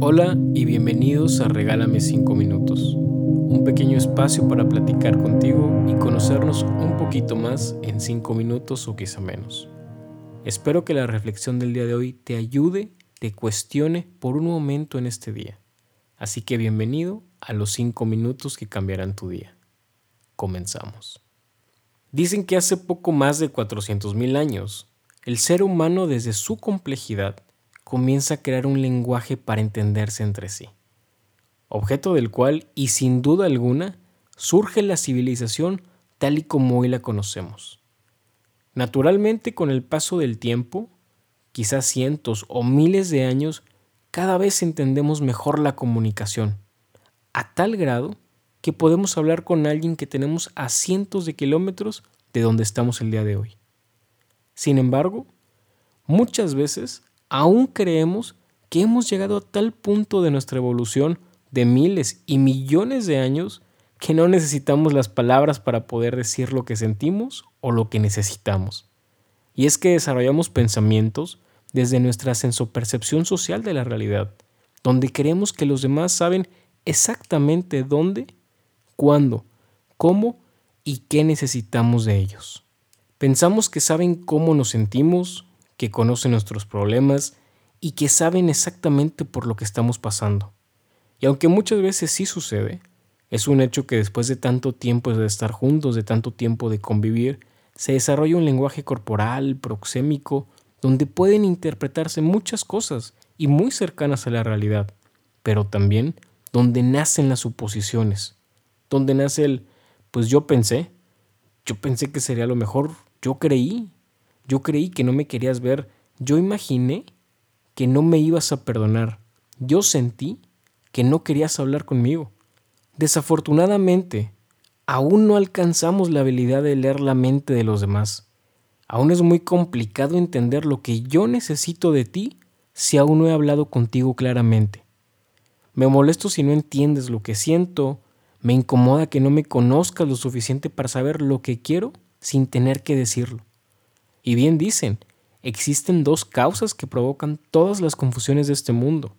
Hola y bienvenidos a Regálame 5 minutos, un pequeño espacio para platicar contigo y conocernos un poquito más en 5 minutos o quizá menos. Espero que la reflexión del día de hoy te ayude, te cuestione por un momento en este día. Así que bienvenido a los 5 minutos que cambiarán tu día. Comenzamos. Dicen que hace poco más de 400.000 años, el ser humano desde su complejidad comienza a crear un lenguaje para entenderse entre sí, objeto del cual, y sin duda alguna, surge la civilización tal y como hoy la conocemos. Naturalmente, con el paso del tiempo, quizás cientos o miles de años, cada vez entendemos mejor la comunicación, a tal grado que podemos hablar con alguien que tenemos a cientos de kilómetros de donde estamos el día de hoy. Sin embargo, muchas veces aún creemos que hemos llegado a tal punto de nuestra evolución de miles y millones de años que no necesitamos las palabras para poder decir lo que sentimos o lo que necesitamos. Y es que desarrollamos pensamientos desde nuestra sensopercepción social de la realidad, donde creemos que los demás saben exactamente dónde, cuándo, cómo y qué necesitamos de ellos. Pensamos que saben cómo nos sentimos, que conocen nuestros problemas y que saben exactamente por lo que estamos pasando. Y aunque muchas veces sí sucede, es un hecho que después de tanto tiempo de estar juntos, de tanto tiempo de convivir, se desarrolla un lenguaje corporal, proxémico, donde pueden interpretarse muchas cosas y muy cercanas a la realidad, pero también donde nacen las suposiciones, donde nace el, pues yo pensé, yo pensé que sería lo mejor, yo creí, yo creí que no me querías ver. Yo imaginé que no me ibas a perdonar. Yo sentí que no querías hablar conmigo. Desafortunadamente, aún no alcanzamos la habilidad de leer la mente de los demás. Aún es muy complicado entender lo que yo necesito de ti si aún no he hablado contigo claramente. Me molesto si no entiendes lo que siento, me incomoda que no me conozcas lo suficiente para saber lo que quiero sin tener que decirlo. Y bien dicen, existen dos causas que provocan todas las confusiones de este mundo.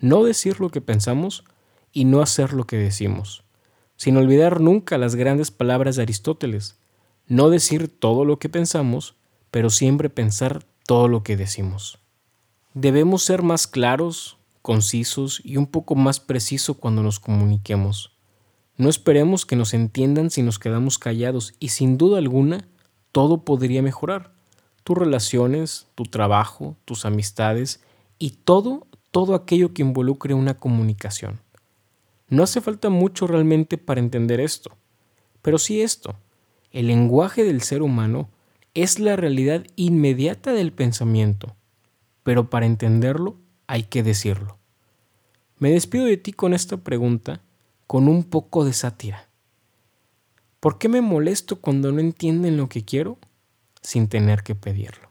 No decir lo que pensamos y no hacer lo que decimos. Sin olvidar nunca las grandes palabras de Aristóteles. No decir todo lo que pensamos, pero siempre pensar todo lo que decimos. Debemos ser más claros, concisos y un poco más precisos cuando nos comuniquemos. No esperemos que nos entiendan si nos quedamos callados y sin duda alguna todo podría mejorar. Tus relaciones, tu trabajo, tus amistades y todo, todo aquello que involucre una comunicación. No hace falta mucho realmente para entender esto, pero sí esto. El lenguaje del ser humano es la realidad inmediata del pensamiento, pero para entenderlo hay que decirlo. Me despido de ti con esta pregunta, con un poco de sátira. ¿Por qué me molesto cuando no entienden lo que quiero sin tener que pedirlo?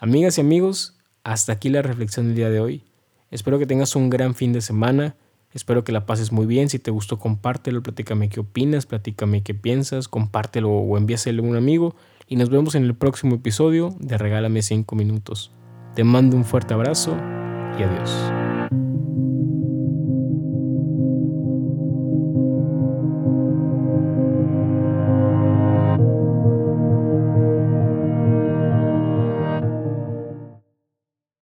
Amigas y amigos, hasta aquí la reflexión del día de hoy. Espero que tengas un gran fin de semana. Espero que la pases muy bien. Si te gustó, compártelo, platícame qué opinas, platícame qué piensas, compártelo o envíaselo a un amigo. Y nos vemos en el próximo episodio de Regálame 5 minutos. Te mando un fuerte abrazo y adiós.